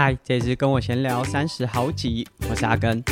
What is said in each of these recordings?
嗨，这是跟我闲聊三十好几，我是阿根。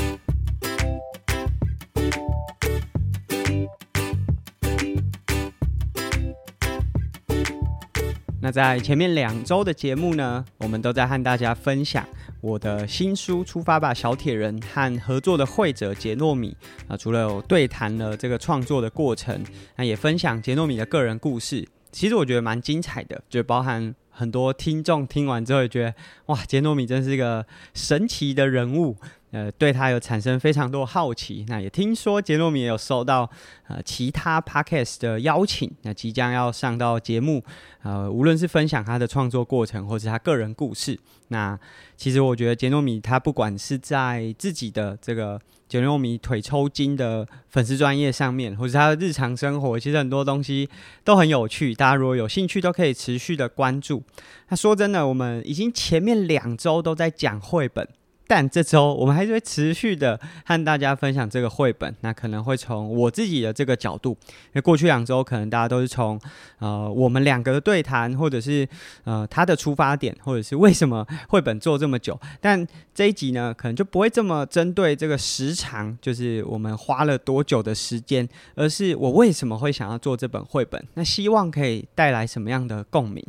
那在前面两周的节目呢，我们都在和大家分享我的新书《出发吧，小铁人》和合作的绘者杰诺米啊，除了有对谈了这个创作的过程，那也分享杰诺米的个人故事。其实我觉得蛮精彩的，就包含很多听众听完之后也觉得，哇，杰诺米真是一个神奇的人物。呃，对他有产生非常多好奇。那也听说杰诺米也有收到呃其他 podcast 的邀请，那即将要上到节目。呃，无论是分享他的创作过程，或是他个人故事。那其实我觉得杰诺米他不管是在自己的这个杰诺米腿抽筋的粉丝专业上面，或是他的日常生活，其实很多东西都很有趣。大家如果有兴趣，都可以持续的关注。那说真的，我们已经前面两周都在讲绘本。但这周我们还是会持续的和大家分享这个绘本，那可能会从我自己的这个角度，因为过去两周可能大家都是从呃我们两个的对谈，或者是呃他的出发点，或者是为什么绘本做这么久。但这一集呢，可能就不会这么针对这个时长，就是我们花了多久的时间，而是我为什么会想要做这本绘本，那希望可以带来什么样的共鸣。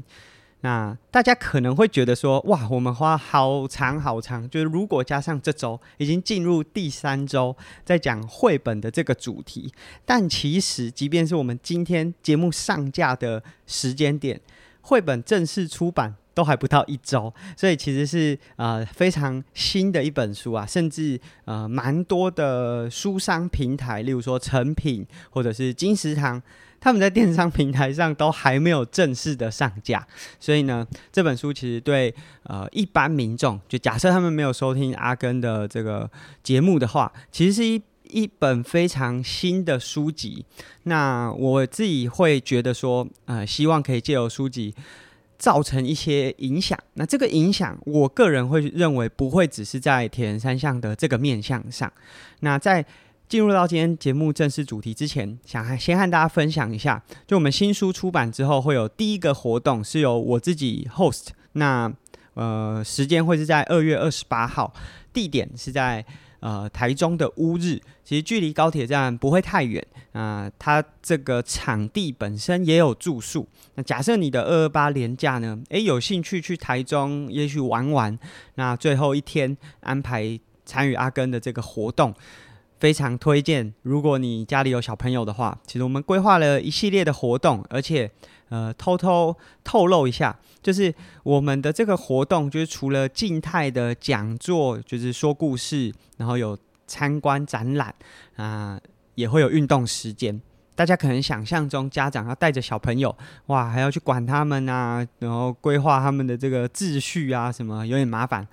那大家可能会觉得说，哇，我们花好长好长，就是如果加上这周已经进入第三周，在讲绘本的这个主题，但其实即便是我们今天节目上架的时间点，绘本正式出版都还不到一周，所以其实是呃非常新的一本书啊，甚至呃蛮多的书商平台，例如说诚品或者是金石堂。他们在电商平台上都还没有正式的上架，所以呢，这本书其实对呃一般民众，就假设他们没有收听阿根的这个节目的话，其实是一一本非常新的书籍。那我自己会觉得说，呃，希望可以借由书籍造成一些影响。那这个影响，我个人会认为不会只是在铁人三项的这个面向上。那在进入到今天节目正式主题之前，想先和大家分享一下，就我们新书出版之后会有第一个活动，是由我自己 host。那呃，时间会是在二月二十八号，地点是在呃台中的乌日，其实距离高铁站不会太远。啊、它这个场地本身也有住宿。那假设你的二二八连假呢，诶，有兴趣去台中，也许玩玩，那最后一天安排参与阿根的这个活动。非常推荐，如果你家里有小朋友的话，其实我们规划了一系列的活动，而且呃，偷偷透露一下，就是我们的这个活动，就是除了静态的讲座，就是说故事，然后有参观展览啊、也会有运动时间。大家可能想象中，家长要带着小朋友，哇，还要去管他们啊，然后规划他们的这个秩序啊，什么有点麻烦。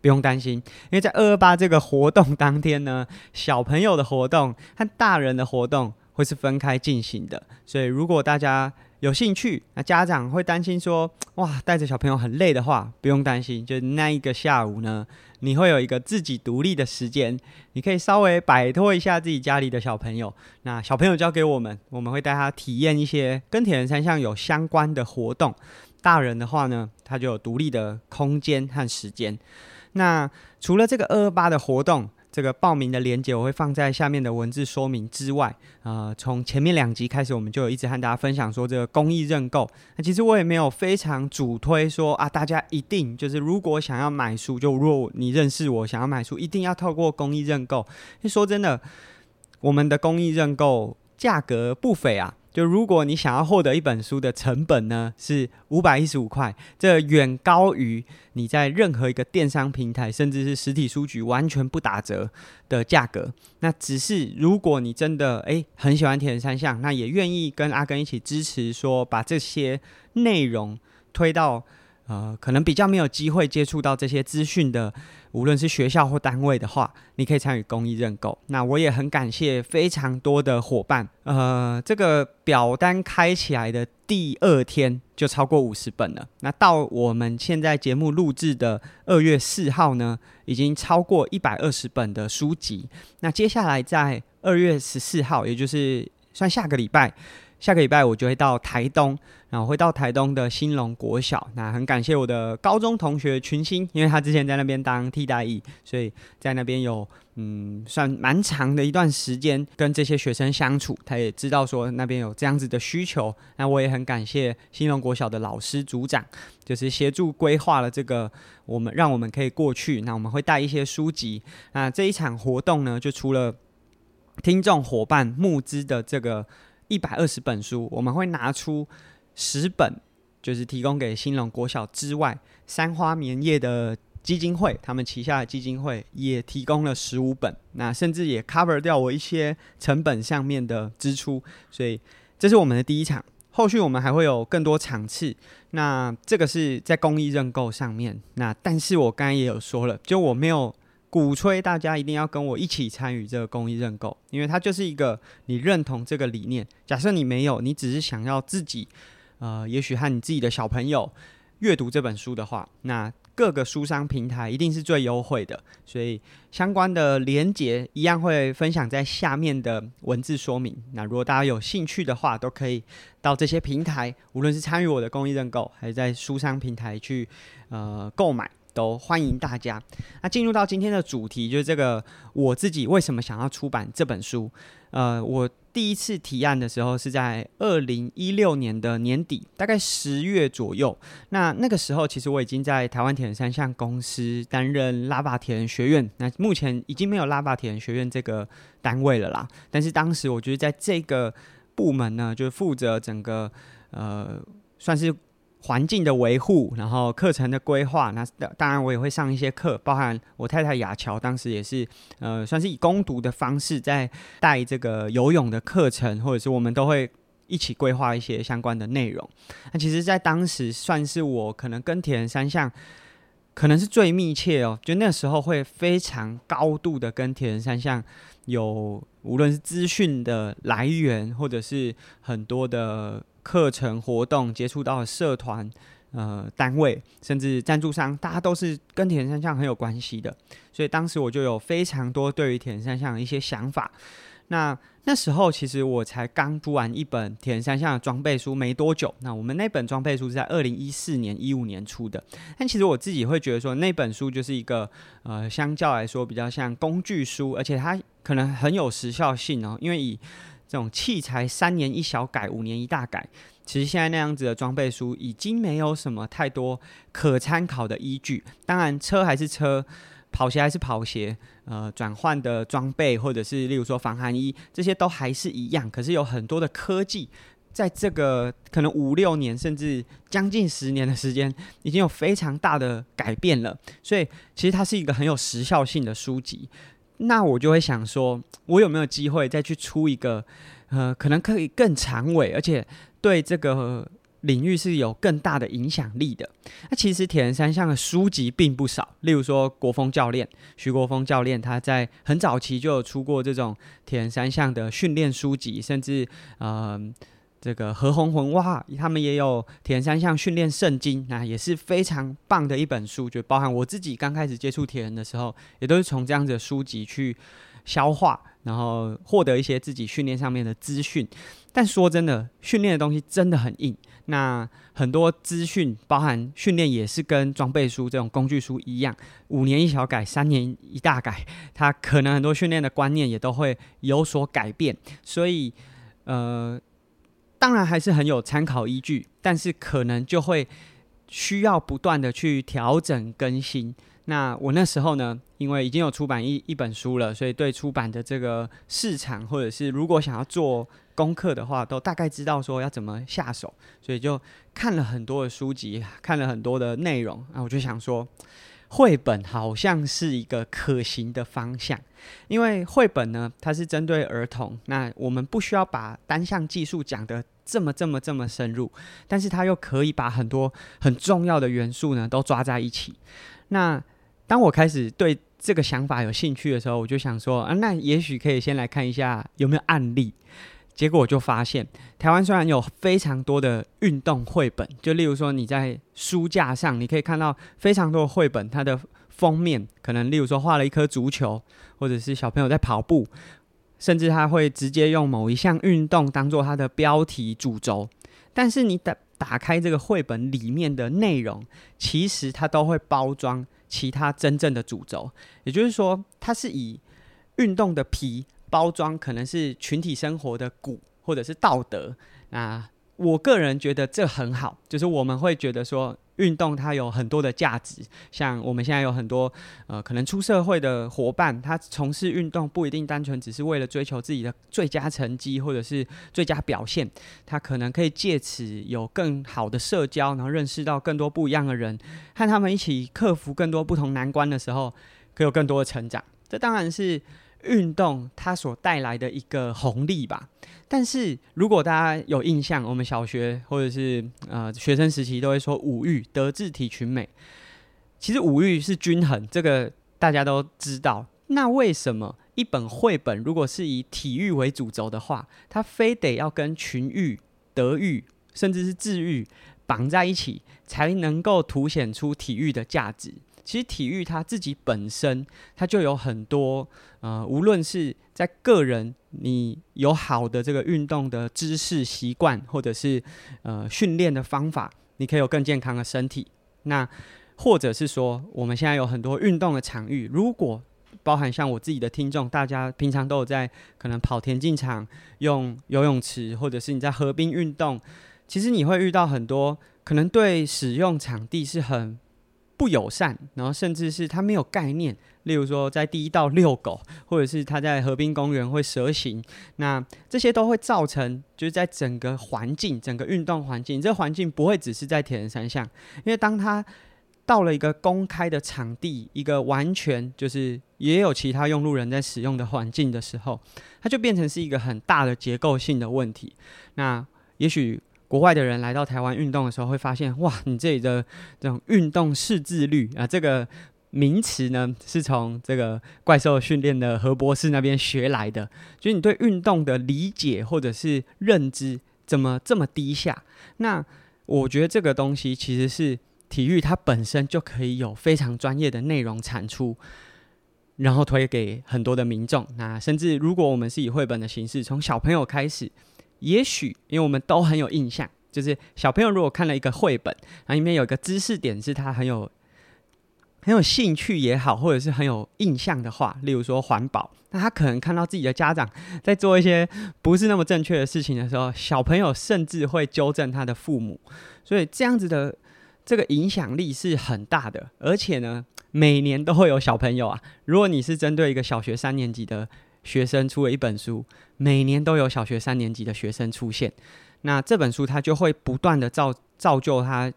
不用担心，因为在二二八这个活动当天呢，小朋友的活动和大人的活动会是分开进行的。所以如果大家有兴趣，那家长会担心说，哇，带着小朋友很累的话，不用担心，就那一个下午呢，你会有一个自己独立的时间，你可以稍微摆脱一下自己家里的小朋友。那小朋友交给我们，我们会带他体验一些跟铁人三项有相关的活动。大人的话呢，他就有独立的空间和时间。那除了这个二二八的活动，这个报名的链接我会放在下面的文字说明之外，呃，从前面两集开始，我们就有一直和大家分享说这个公益认购。那其实我也没有非常主推说啊，大家一定就是如果想要买书，就如果你认识我想要买书，一定要透过公益认购。说真的，我们的公益认购价格不菲啊。就如果你想要获得一本书的成本呢，是五百一十五块，这远高于你在任何一个电商平台，甚至是实体书局完全不打折的价格。那只是如果你真的诶很喜欢铁人三项，那也愿意跟阿根一起支持，说把这些内容推到。呃，可能比较没有机会接触到这些资讯的，无论是学校或单位的话，你可以参与公益认购。那我也很感谢非常多的伙伴。呃，这个表单开起来的第二天就超过五十本了。那到我们现在节目录制的二月四号呢，已经超过一百二十本的书籍。那接下来在二月十四号，也就是算下个礼拜。下个礼拜我就会到台东，然后会到台东的兴隆国小。那很感谢我的高中同学群星，因为他之前在那边当替代役，所以在那边有嗯算蛮长的一段时间跟这些学生相处。他也知道说那边有这样子的需求。那我也很感谢兴隆国小的老师组长，就是协助规划了这个我们让我们可以过去。那我们会带一些书籍。那这一场活动呢，就除了听众伙伴募资的这个。一百二十本书，我们会拿出十本，就是提供给兴隆国小之外，三花棉业的基金会，他们旗下的基金会也提供了十五本，那甚至也 cover 掉我一些成本上面的支出，所以这是我们的第一场，后续我们还会有更多场次，那这个是在公益认购上面，那但是我刚才也有说了，就我没有。鼓吹大家一定要跟我一起参与这个公益认购，因为它就是一个你认同这个理念。假设你没有，你只是想要自己，呃，也许和你自己的小朋友阅读这本书的话，那各个书商平台一定是最优惠的。所以相关的连结一样会分享在下面的文字说明。那如果大家有兴趣的话，都可以到这些平台，无论是参与我的公益认购，还是在书商平台去呃购买。都欢迎大家。那进入到今天的主题，就是这个我自己为什么想要出版这本书。呃，我第一次提案的时候是在二零一六年的年底，大概十月左右。那那个时候，其实我已经在台湾铁人三项公司担任拉霸铁人学院。那目前已经没有拉霸铁人学院这个单位了啦。但是当时我觉得在这个部门呢，就是负责整个呃，算是。环境的维护，然后课程的规划，那当然我也会上一些课，包含我太太雅乔当时也是，呃，算是以攻读的方式在带这个游泳的课程，或者是我们都会一起规划一些相关的内容。那其实，在当时算是我可能跟铁人三项可能是最密切哦，就那时候会非常高度的跟铁人三项有，无论是资讯的来源，或者是很多的。课程活动接触到社团、呃单位，甚至赞助商，大家都是跟铁人三项很有关系的，所以当时我就有非常多对于铁人三项的一些想法。那那时候其实我才刚读完一本铁人三项的装备书没多久，那我们那本装备书是在二零一四年、一五年出的，但其实我自己会觉得说那本书就是一个呃相较来说比较像工具书，而且它可能很有时效性哦，因为以这种器材三年一小改，五年一大改，其实现在那样子的装备书已经没有什么太多可参考的依据。当然，车还是车，跑鞋还是跑鞋，呃，转换的装备或者是例如说防寒衣，这些都还是一样。可是有很多的科技，在这个可能五六年甚至将近十年的时间，已经有非常大的改变了。所以，其实它是一个很有时效性的书籍。那我就会想说，我有没有机会再去出一个，呃，可能可以更长尾，而且对这个领域是有更大的影响力的。那其实铁人三项的书籍并不少，例如说国峰教练徐国峰教练，他在很早期就有出过这种铁人三项的训练书籍，甚至呃。这个何鸿文哇，他们也有铁人三项训练圣经，那也是非常棒的一本书。就包含我自己刚开始接触铁人的时候，也都是从这样子的书籍去消化，然后获得一些自己训练上面的资讯。但说真的，训练的东西真的很硬。那很多资讯，包含训练也是跟装备书这种工具书一样，五年一小改，三年一大改，它可能很多训练的观念也都会有所改变。所以，呃。当然还是很有参考依据，但是可能就会需要不断的去调整更新。那我那时候呢，因为已经有出版一一本书了，所以对出版的这个市场，或者是如果想要做功课的话，都大概知道说要怎么下手，所以就看了很多的书籍，看了很多的内容。那我就想说，绘本好像是一个可行的方向，因为绘本呢，它是针对儿童，那我们不需要把单项技术讲得这么这么这么深入，但是它又可以把很多很重要的元素呢都抓在一起。那当我开始对这个想法有兴趣的时候，我就想说，啊，那也许可以先来看一下有没有案例。结果我就发现，台湾虽然有非常多的运动绘本，就例如说你在书架上，你可以看到非常多的绘本，它的封面可能例如说画了一颗足球，或者是小朋友在跑步，甚至他会直接用某一项运动当做他的标题主轴。但是你打打开这个绘本里面的内容，其实它都会包装其他真正的主轴。也就是说，它是以运动的皮包装，可能是群体生活的骨，或者是道德。那我个人觉得这很好，就是我们会觉得说。运动它有很多的价值，像我们现在有很多呃，可能出社会的伙伴，他从事运动不一定单纯只是为了追求自己的最佳成绩或者是最佳表现，他可能可以借此有更好的社交，然后认识到更多不一样的人，和他们一起克服更多不同难关的时候，可有更多的成长。这当然是。运动它所带来的一个红利吧，但是如果大家有印象，我们小学或者是呃学生时期都会说五育，德智体群美，其实五育是均衡，这个大家都知道。那为什么一本绘本如果是以体育为主轴的话，它非得要跟群育、德育甚至是智育绑在一起，才能够凸显出体育的价值？其实体育它自己本身，它就有很多呃，无论是在个人你有好的这个运动的知识习惯，或者是呃训练的方法，你可以有更健康的身体。那或者是说，我们现在有很多运动的场域，如果包含像我自己的听众，大家平常都有在可能跑田径场、用游泳池，或者是你在河边运动，其实你会遇到很多可能对使用场地是很。不友善，然后甚至是他没有概念。例如说，在第一道遛狗，或者是他在河滨公园会蛇行，那这些都会造成，就是在整个环境、整个运动环境，这环境不会只是在铁人三项，因为当他到了一个公开的场地，一个完全就是也有其他用路人在使用的环境的时候，它就变成是一个很大的结构性的问题。那也许。国外的人来到台湾运动的时候，会发现哇，你这里的这种运动识字率啊，这个名词呢，是从这个怪兽训练的何博士那边学来的。就是你对运动的理解或者是认知怎么这么低下？那我觉得这个东西其实是体育它本身就可以有非常专业的内容产出，然后推给很多的民众。那甚至如果我们是以绘本的形式，从小朋友开始。也许，因为我们都很有印象，就是小朋友如果看了一个绘本，然后里面有一个知识点是他很有很有兴趣也好，或者是很有印象的话，例如说环保，那他可能看到自己的家长在做一些不是那么正确的事情的时候，小朋友甚至会纠正他的父母，所以这样子的这个影响力是很大的，而且呢，每年都会有小朋友啊，如果你是针对一个小学三年级的。学生出了一本书，每年都有小学三年级的学生出现。那这本书它就会不断的造造就他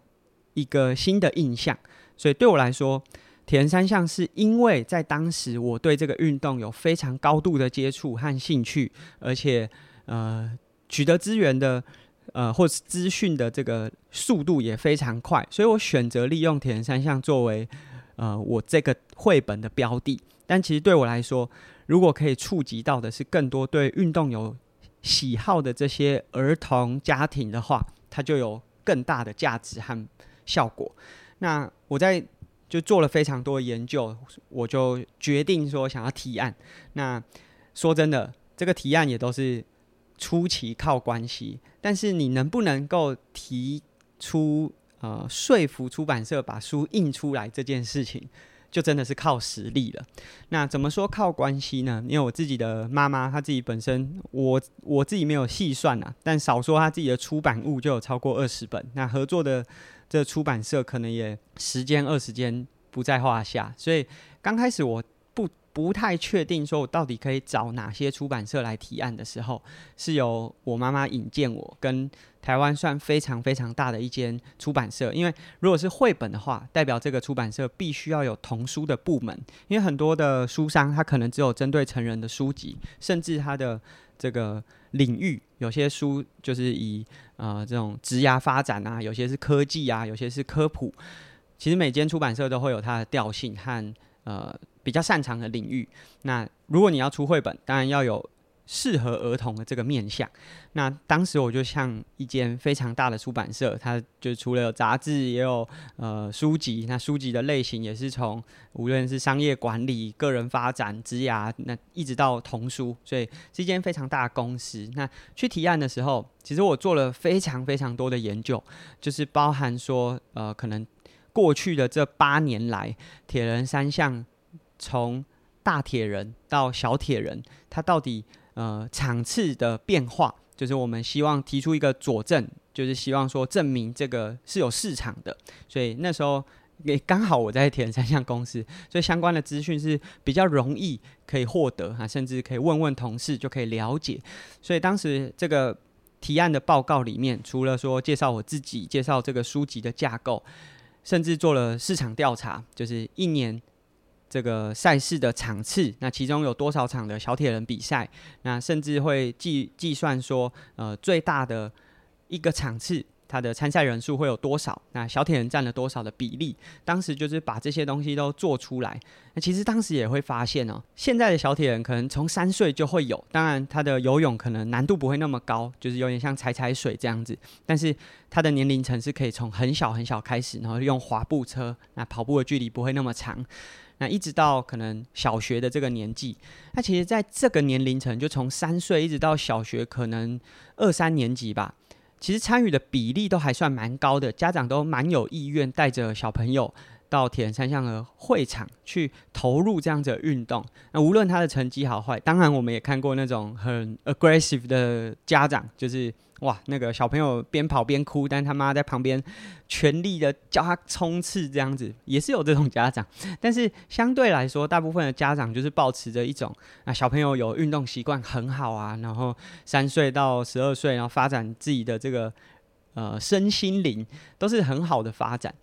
一个新的印象。所以对我来说，铁人三项是因为在当时我对这个运动有非常高度的接触和兴趣，而且呃取得资源的呃或是资讯的这个速度也非常快，所以我选择利用铁人三项作为呃我这个绘本的标的。但其实对我来说，如果可以触及到的是更多对运动有喜好的这些儿童家庭的话，它就有更大的价值和效果。那我在就做了非常多的研究，我就决定说想要提案。那说真的，这个提案也都是初期靠关系，但是你能不能够提出呃说服出版社把书印出来这件事情，就真的是靠实力了。那怎么说靠关系呢？因为我自己的妈妈，她自己本身，我我自己没有细算啊，但少说她自己的出版物就有超过二十本。那合作的这出版社可能也十间二十间不在话下。所以刚开始我不不太确定说我到底可以找哪些出版社来提案的时候，是由我妈妈引荐我跟。台湾算非常非常大的一间出版社，因为如果是绘本的话，代表这个出版社必须要有童书的部门，因为很多的书商他可能只有针对成人的书籍，甚至他的这个领域，有些书就是以呃这种职涯发展啊，有些是科技啊，有些是科普。其实每间出版社都会有它的调性和呃比较擅长的领域。那如果你要出绘本，当然要有。适合儿童的这个面向。那当时我就像一间非常大的出版社，它就除了有杂志，也有呃书籍。那书籍的类型也是从无论是商业管理、个人发展、职涯，那一直到童书，所以是一间非常大的公司。那去提案的时候，其实我做了非常非常多的研究，就是包含说呃，可能过去的这八年来，铁人三项从大铁人到小铁人，它到底呃场次的变化。就是我们希望提出一个佐证，就是希望说证明这个是有市场的，所以那时候也刚好我在铁人三项公司，所以相关的资讯是比较容易可以获得啊，甚至可以问问同事就可以了解。所以当时这个提案的报告里面，除了说介绍我自己，介绍这个书籍的架构，甚至做了市场调查，就是一年。这个赛事的场次，那其中有多少场的小铁人比赛？那甚至会计计算说，呃，最大的一个场次，它的参赛人数会有多少？那小铁人占了多少的比例？当时就是把这些东西都做出来。那其实当时也会发现哦，现在的小铁人可能从三岁就会有，当然他的游泳可能难度不会那么高，就是有点像踩踩水这样子。但是他的年龄层是可以从很小很小开始，然后用滑步车，那跑步的距离不会那么长。那一直到可能小学的这个年纪，那其实在这个年龄层，就从三岁一直到小学可能二三年级吧，其实参与的比例都还算蛮高的，家长都蛮有意愿带着小朋友到铁人三项的会场去投入这样子的运动。那无论他的成绩好坏，当然我们也看过那种很 aggressive 的家长，就是。哇，那个小朋友边跑边哭，但他妈在旁边全力的叫他冲刺，这样子也是有这种家长。但是相对来说，大部分的家长就是保持着一种啊，小朋友有运动习惯很好啊，然后三岁到十二岁，然后发展自己的这个呃身心灵都是很好的发展。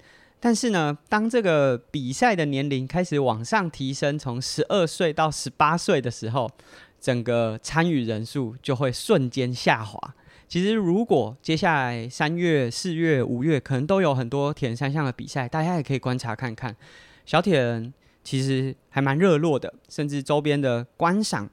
但是呢，当这个比赛的年龄开始往上提升，从十二岁到十八岁的时候，整个参与人数就会瞬间下滑。其实，如果接下来三月、四月、五月，可能都有很多铁人三项的比赛，大家也可以观察看看。小铁人其实还蛮热络的，甚至周边的观赏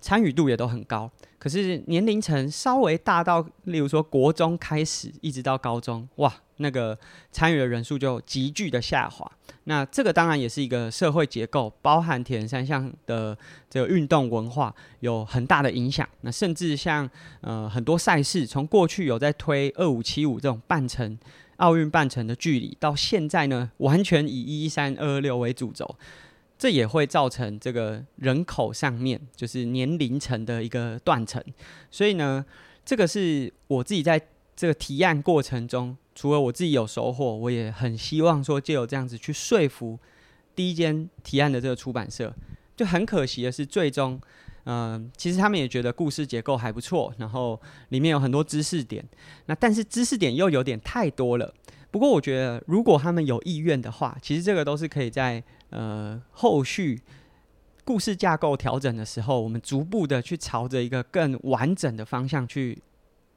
参与度也都很高。可是年龄层稍微大到，例如说国中开始，一直到高中，哇！那个参与的人数就急剧的下滑，那这个当然也是一个社会结构，包含铁人三项的这个运动文化有很大的影响。那甚至像呃很多赛事，从过去有在推二五七五这种半程奥运半程的距离，到现在呢完全以一一三二二六为主轴，这也会造成这个人口上面就是年龄层的一个断层。所以呢，这个是我自己在这个提案过程中。除了我自己有收获，我也很希望说，借由这样子去说服第一间提案的这个出版社。就很可惜的是，最终，嗯、其实他们也觉得故事结构还不错，然后里面有很多知识点。那但是知识点又有点太多了。不过我觉得，如果他们有意愿的话，其实这个都是可以在呃后续故事架构调整的时候，我们逐步的去朝着一个更完整的方向去。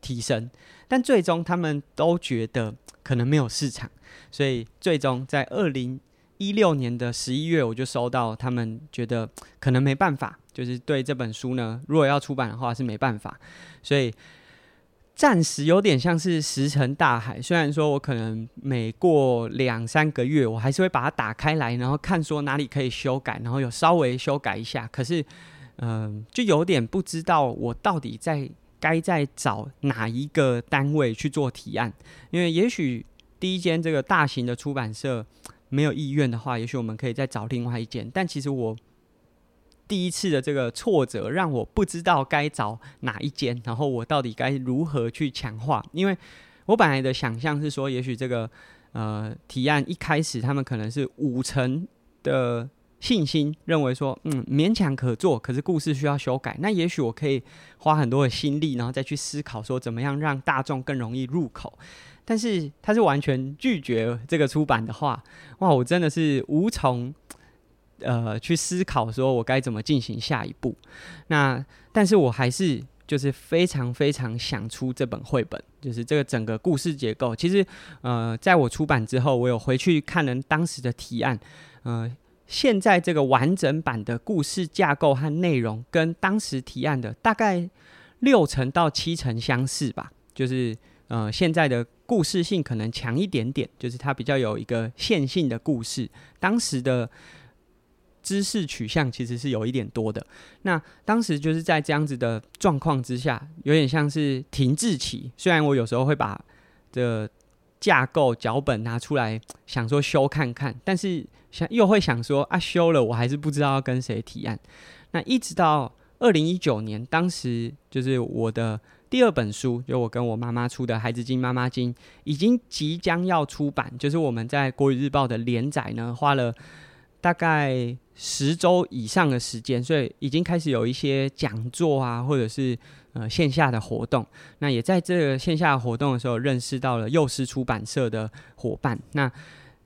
提升，但最终他们都觉得可能没有市场，所以最终在二零一六年的十一月，我就收到他们觉得可能没办法，就是对这本书呢，如果要出版的话是没办法，所以暂时有点像是石沉大海。虽然说我可能每过两三个月，我还是会把它打开来，然后看说哪里可以修改，然后有稍微修改一下，可是嗯、就有点不知道我到底在。该再找哪一个单位去做提案？因为也许第一间这个大型的出版社没有意愿的话，也许我们可以再找另外一间。但其实我第一次的这个挫折，让我不知道该找哪一间，然后我到底该如何去强化？因为我本来的想象是说，也许这个呃提案一开始他们可能是五成的。信心认为说，嗯，勉强可做，可是故事需要修改。那也许我可以花很多的心力，然后再去思考说，怎么样让大众更容易入口。但是他是完全拒绝这个出版的话，哇，我真的是无从呃去思考说我该怎么进行下一步。那但是我还是就是非常非常想出这本绘本，就是这个整个故事结构。其实呃，在我出版之后，我有回去看了当时的提案，呃。现在这个完整版的故事架构和内容，跟当时提案的大概六成到七成相似吧。就是呃，现在的故事性可能强一点点，就是它比较有一个线性的故事。当时的知识取向其实是有一点多的。那当时就是在这样子的状况之下，有点像是停滞期。虽然我有时候会把这架构脚本拿出来想说修看看，但是想又会想说啊，修了我还是不知道要跟谁提案。那一直到二零一九年，当时就是我的第二本书，就我跟我妈妈出的《孩子经妈妈经》，已经即将要出版，就是我们在国语日报的连载呢，花了大概十周以上的时间，所以已经开始有一些讲座啊，或者是。呃，线下的活动，那也在这个线下活动的时候认识到了幼狮出版社的伙伴。那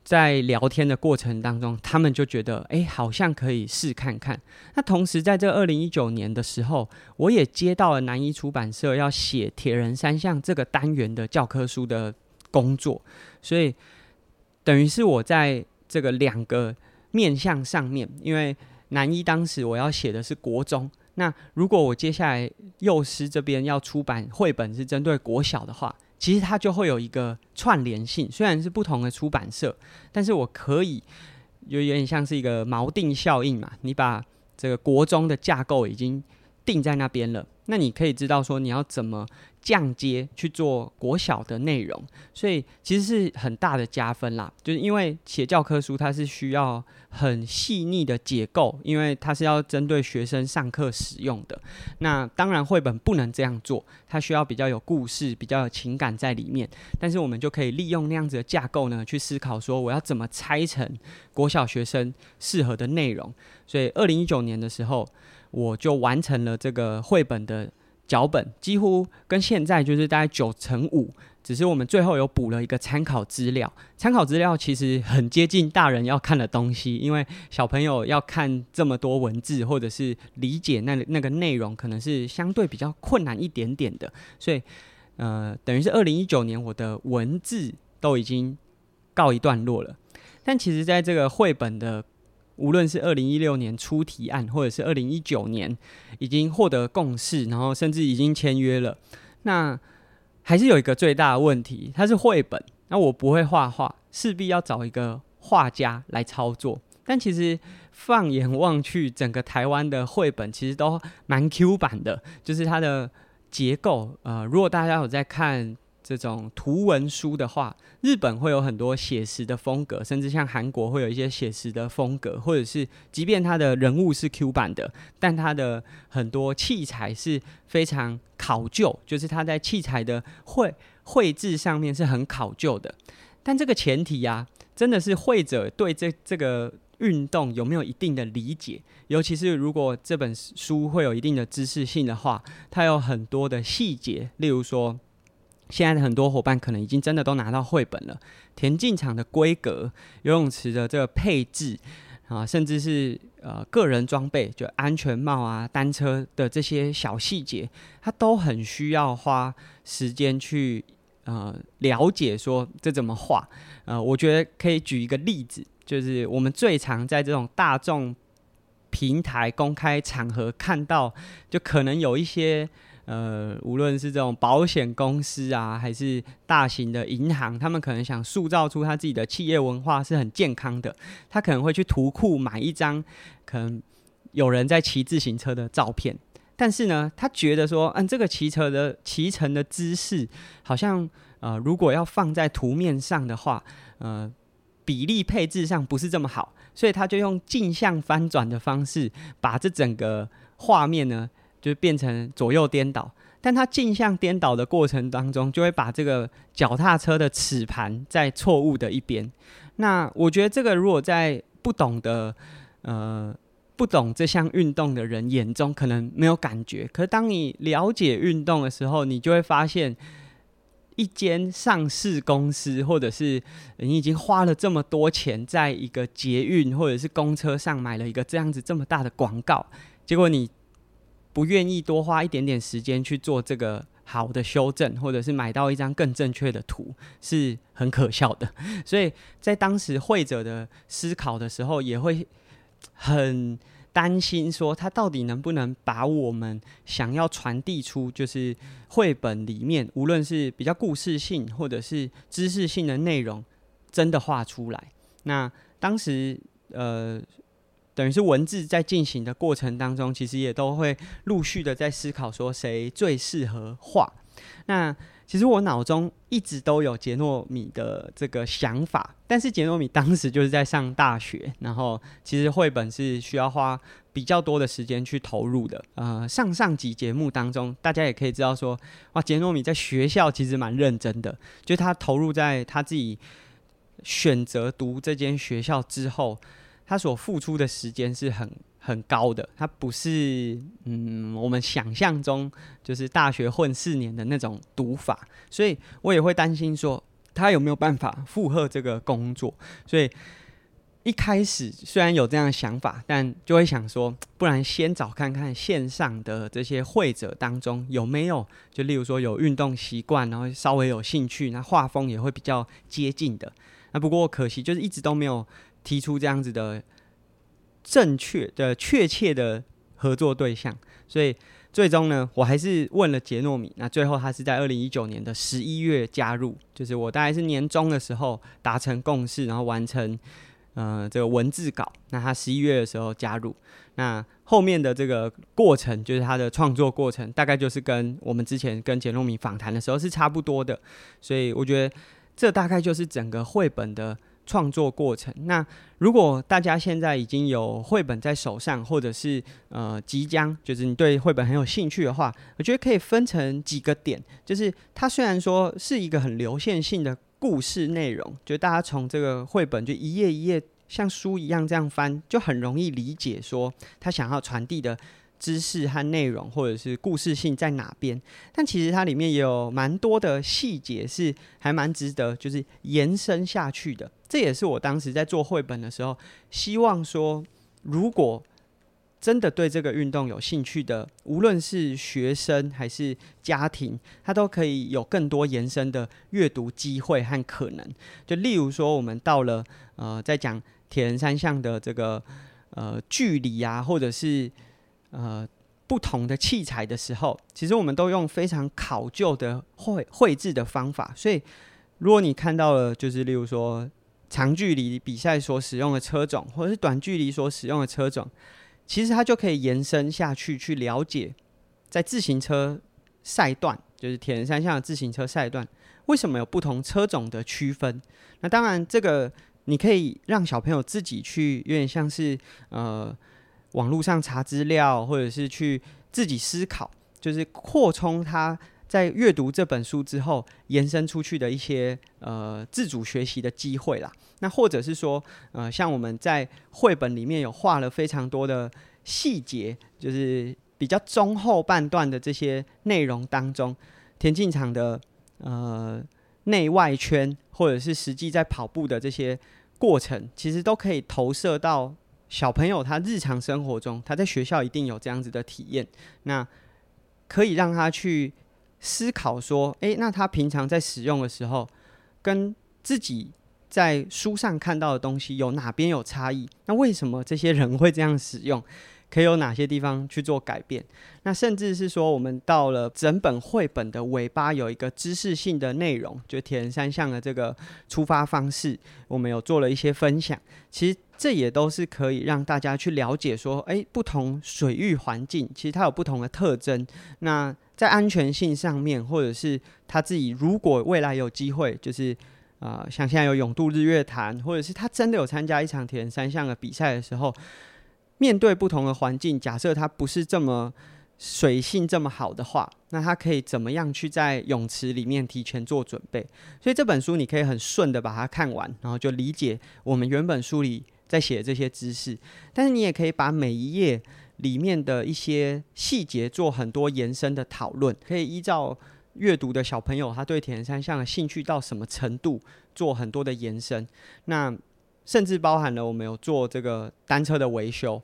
在聊天的过程当中，他们就觉得，哎，好像可以试看看。那同时，在这二零一九年的时候，我也接到了南一出版社要写《铁人三项》这个单元的教科书的工作，所以等于是我在这个两个面向上面，因为南一当时我要写的是国中。那如果我接下来幼师这边要出版绘本是针对国小的话，其实它就会有一个串联性。虽然是不同的出版社，但是我可以有有点像是一个锚定效应嘛。你把这个国中的架构已经定在那边了，那你可以知道说你要怎么。降阶去做国小的内容，所以其实是很大的加分啦。就是因为写教科书，它是需要很细腻的结构，因为它是要针对学生上课使用的。那当然绘本不能这样做，它需要比较有故事、比较有情感在里面。但是我们就可以利用那样子的架构呢，去思考说我要怎么拆成国小学生适合的内容。所以二零一九年的时候，我就完成了这个绘本的。脚本几乎跟现在就是大概九成五，只是我们最后有补了一个参考资料。参考资料其实很接近大人要看的东西，因为小朋友要看这么多文字，或者是理解那那个内容，可能是相对比较困难一点点的。所以，呃，等于是二零一九年我的文字都已经告一段落了。但其实，在这个绘本的。无论是二零一六年出提案，或者是二零一九年已经获得共识，然后甚至已经签约了，那还是有一个最大的问题，它是绘本。那我不会画画，势必要找一个画家来操作。但其实放眼望去，整个台湾的绘本其实都蛮 Q 版的，就是它的结构。呃，如果大家有在看。这种图文书的话，日本会有很多写实的风格，甚至像韩国会有一些写实的风格，或者是即便它的人物是 Q 版的，但它的很多器材是非常考究，就是它在器材的绘绘制上面是很考究的。但这个前提呀、啊，真的是绘者对这这个运动有没有一定的理解，尤其是如果这本书会有一定的知识性的话，它有很多的细节，例如说。现在的很多伙伴可能已经真的都拿到绘本了，田径场的规格、游泳池的这个配置啊，甚至是呃个人装备，就安全帽啊、单车的这些小细节，它都很需要花时间去呃了解，说这怎么画。呃，我觉得可以举一个例子，就是我们最常在这种大众平台、公开场合看到，就可能有一些。呃，无论是这种保险公司啊，还是大型的银行，他们可能想塑造出他自己的企业文化是很健康的。他可能会去图库买一张可能有人在骑自行车的照片，但是呢，他觉得说，嗯，这个骑车的骑乘的姿势好像呃，如果要放在图面上的话，呃，比例配置上不是这么好，所以他就用镜像翻转的方式，把这整个画面呢。就变成左右颠倒，但它镜像颠倒的过程当中，就会把这个脚踏车的齿盘在错误的一边。那我觉得这个如果在不懂的呃不懂这项运动的人眼中，可能没有感觉。可是当你了解运动的时候，你就会发现，一间上市公司，或者是你已经花了这么多钱，在一个捷运或者是公车上买了一个这样子这么大的广告，结果你。不愿意多花一点点时间去做这个好的修正，或者是买到一张更正确的图，是很可笑的。所以在当时绘者的思考的时候，也会很担心，说他到底能不能把我们想要传递出，就是绘本里面无论是比较故事性或者是知识性的内容，真的画出来。那当时呃，等于是文字在进行的过程当中，其实也都会陆续的在思考说谁最适合画。那其实我脑中一直都有杰诺米的这个想法，但是杰诺米当时就是在上大学，然后其实绘本是需要花比较多的时间去投入的。呃，上上集节目当中，大家也可以知道说，哇，杰诺米在学校其实蛮认真的，就他投入在他自己选择读这间学校之后，他所付出的时间是很。很高的，他不是嗯，我们想象中就是大学混四年的那种读法，所以我也会担心说他有没有办法负荷这个工作。所以一开始虽然有这样的想法，但就会想说，不然先找看看线上的这些绘者当中有没有，就例如说有运动习惯，然后稍微有兴趣，那画风也会比较接近的。那不过可惜就是一直都没有提出这样子的。正确的、确切的合作对象，所以最终呢，我还是问了杰诺米。那最后他是在二零一九年的十一月加入，就是我大概是年中的时候达成共识，然后完成呃这个文字稿。那他十一月的时候加入，那后面的这个过程，就是他的创作过程，大概就是跟我们之前跟杰诺米访谈的时候是差不多的。所以我觉得这大概就是整个绘本的。创作过程。那如果大家现在已经有绘本在手上，或者是呃即将，就是你对绘本很有兴趣的话，我觉得可以分成几个点。就是它虽然说是一个很流线性的故事内容，就大家从这个绘本就一页一页像书一样这样翻，就很容易理解说他想要传递的。知识和内容，或者是故事性在哪边？但其实它里面也有蛮多的细节是还蛮值得，就是延伸下去的。这也是我当时在做绘本的时候，希望说，如果真的对这个运动有兴趣的，无论是学生还是家庭，他都可以有更多延伸的阅读机会和可能。就例如说，我们到了呃，在讲铁人三项的这个呃距离啊，或者是呃，不同的器材的时候，其实我们都用非常考究的绘绘制的方法。所以，如果你看到了，就是例如说长距离比赛所使用的车种，或者是短距离所使用的车种，其实它就可以延伸下去，去了解在自行车赛段，就是铁人三项的自行车赛段，为什么有不同车种的区分。那当然，这个你可以让小朋友自己去，有点像是呃。网络上查资料，或者是去自己思考，就是扩充他在阅读这本书之后延伸出去的一些呃自主学习的机会啦。那或者是说，呃，像我们在绘本里面有画了非常多的细节，就是比较中后半段的这些内容当中，田径场的呃内外圈，或者是实际在跑步的这些过程，其实都可以投射到。小朋友他日常生活中，他在学校一定有这样子的体验，那可以让他去思考说，诶，那他平常在使用的时候，跟自己在书上看到的东西有哪边有差异？那为什么这些人会这样使用？可以有哪些地方去做改变？那甚至是说，我们到了整本绘本的尾巴，有一个知识性的内容，就铁人三项的这个出发方式，我们有做了一些分享。其实这也都是可以让大家去了解说，诶，不同水域环境其实它有不同的特征。那在安全性上面，或者是他自己如果未来有机会，就是啊、呃，像现在有永渡日月潭，或者是他真的有参加一场铁人三项的比赛的时候。面对不同的环境，假设它不是这么水性这么好的话，那它可以怎么样去在泳池里面提前做准备？所以这本书你可以很顺的把它看完，然后就理解我们原本书里在写的这些知识。但是你也可以把每一页里面的一些细节做很多延伸的讨论，可以依照阅读的小朋友他对铁人三项的兴趣到什么程度，做很多的延伸。那甚至包含了我们有做这个单车的维修，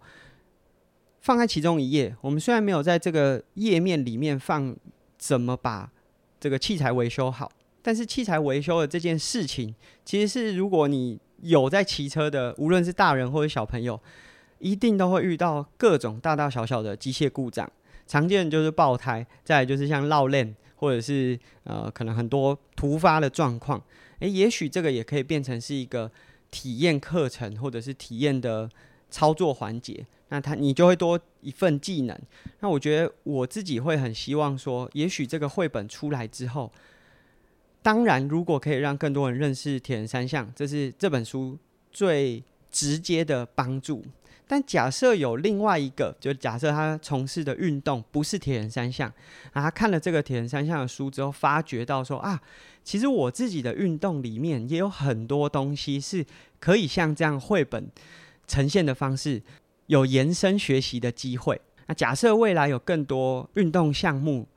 放在其中一页。我们虽然没有在这个页面里面放怎么把这个器材维修好，但是器材维修的这件事情，其实是如果你有在骑车的，无论是大人或者小朋友，一定都会遇到各种大大小小的机械故障，常见就是爆胎，再来就是像绕链，或者是呃可能很多突发的状况。诶，也许这个也可以变成是一个体验课程，或者是体验的操作环节。那他你就会多一份技能。那我觉得我自己会很希望说，也许这个绘本出来之后，当然如果可以让更多人认识铁人三项，这是这本书最直接的帮助。但假设有另外一个，就假设他从事的运动不是铁人三项，啊，他看了这个铁人三项的书之后，发觉到说啊，其实我自己的运动里面也有很多东西是可以像这样绘本呈现的方式。有延伸学习的机会。那假设未来有更多运动项目，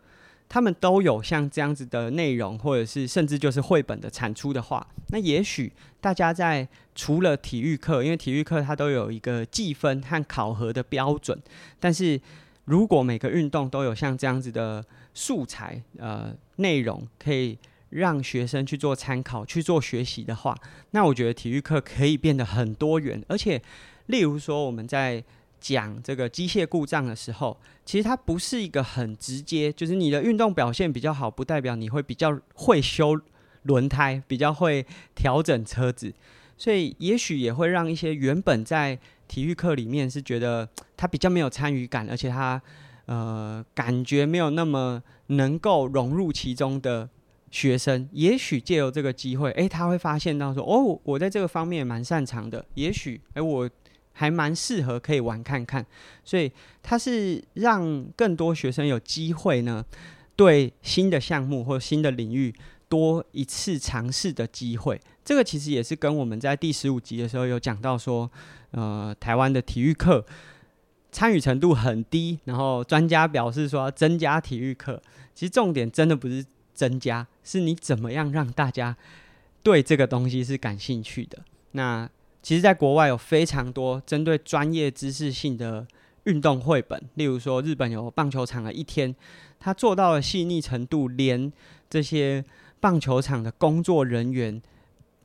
他们都有像这样子的内容，或者是甚至就是绘本的产出的话，那也许大家在除了体育课，因为体育课它都有一个计分和考核的标准，但是如果每个运动都有像这样子的素材，呃，内容可以让学生去做参考、去做学习的话，那我觉得体育课可以变得很多元，而且。例如说，我们在讲这个机械故障的时候，其实它不是一个很直接，就是你的运动表现比较好，不代表你会比较会修轮胎，比较会调整车子，所以也许也会让一些原本在体育课里面是觉得他比较没有参与感，而且他呃感觉没有那么能够融入其中的学生，也许借由这个机会，诶，他会发现到说，哦，我在这个方面蛮擅长的，也许，诶，我。还蛮适合可以玩看看，所以它是让更多学生有机会呢，对新的项目或新的领域多一次尝试的机会。这个其实也是跟我们在第十五集的时候有讲到说，呃，台湾的体育课参与程度很低，然后专家表示说增加体育课。其实重点真的不是增加，是你怎么样让大家对这个东西是感兴趣的。那其实，在国外有非常多针对专业知识性的运动绘本，例如说，日本有棒球场的一天，他做到了细腻程度，连这些棒球场的工作人员、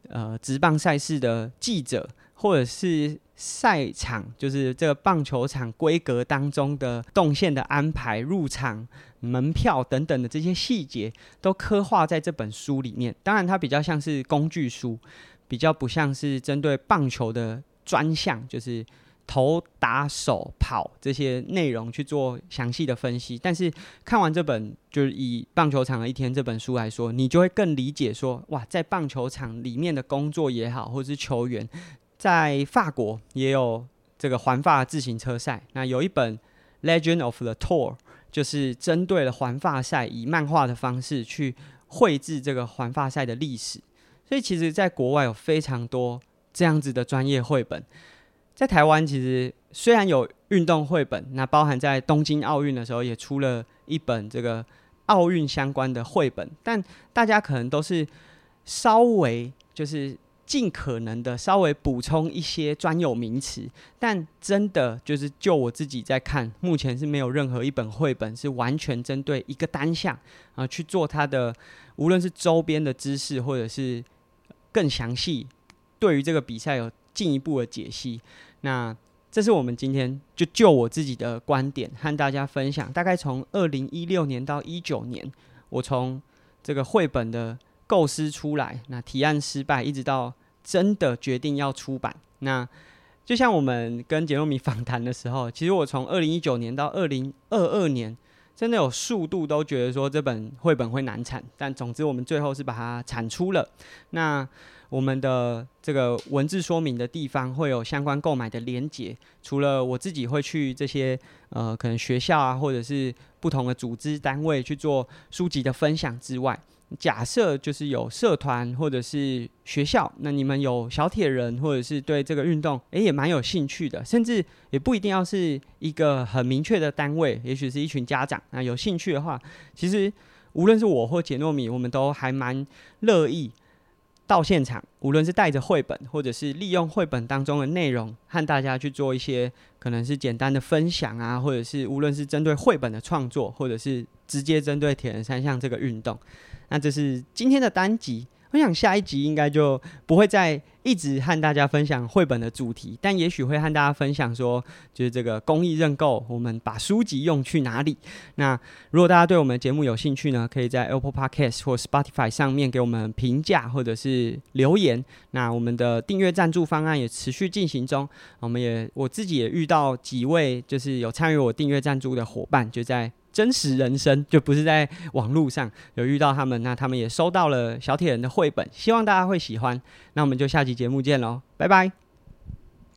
呃，职棒赛事的记者，或者是赛场，就是这个棒球场规格当中的动线的安排、入场门票等等的这些细节，都刻画在这本书里面。当然，它比较像是工具书。比较不像是针对棒球的专项，就是投打手跑这些内容去做详细的分析。但是看完这本，就是以棒球场的一天这本书来说，你就会更理解说，哇，在棒球场里面的工作也好，或者是球员，在法国也有这个环法自行车赛。那有一本《Legend of the Tour》，就是针对了环法赛，以漫画的方式去绘制这个环法赛的历史。所以，其实，在国外有非常多这样子的专业绘本。在台湾，其实虽然有运动绘本，那包含在东京奥运的时候也出了一本这个奥运相关的绘本，但大家可能都是稍微就是尽可能的稍微补充一些专有名词。但真的就是就我自己在看，目前是没有任何一本绘本是完全针对一个单项啊去做它的，无论是周边的知识或者是。更详细，对于这个比赛有进一步的解析。那这是我们今天就就我自己的观点和大家分享。大概从二零一六年到一九年，我从这个绘本的构思出来，那提案失败，一直到真的决定要出版。那就像我们跟杰诺米访谈的时候，其实我从二零一九年到二零二二年。真的有数度都觉得说这本绘本会难产，但总之我们最后是把它产出了。那我们的这个文字说明的地方会有相关购买的连结。除了我自己会去这些呃可能学校啊，或者是不同的组织单位去做书籍的分享之外。假设就是有社团或者是学校，那你们有小铁人，或者是对这个运动，诶也蛮有兴趣的，甚至也不一定要是一个很明确的单位，也许是一群家长，那有兴趣的话，其实无论是我或杰糯米，我们都还蛮乐意到现场，无论是带着绘本，或者是利用绘本当中的内容，和大家去做一些可能是简单的分享啊，或者是无论是针对绘本的创作，或者是直接针对铁人三项这个运动。那这是今天的单集，我想下一集应该就不会再一直和大家分享绘本的主题，但也许会和大家分享说，就是这个公益认购，我们把书籍用去哪里？那如果大家对我们节目有兴趣呢，可以在 Apple Podcast 或 Spotify 上面给我们评价或者是留言。那我们的订阅赞助方案也持续进行中，我们也我自己也遇到几位就是有参与我订阅赞助的伙伴，就在。真实人生就不是在网络上有遇到他们，那他们也收到了小铁人的绘本，希望大家会喜欢。那我们就下期节目见喽，拜拜。